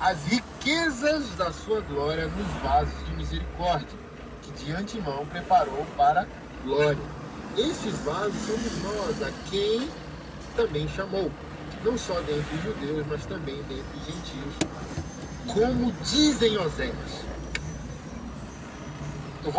as riquezas da sua glória nos vasos de misericórdia, que de antemão preparou para glória. Estes vasos somos nós, a quem também chamou, não só dentre os judeus, mas também dentre os gentios. Como dizem Oséias,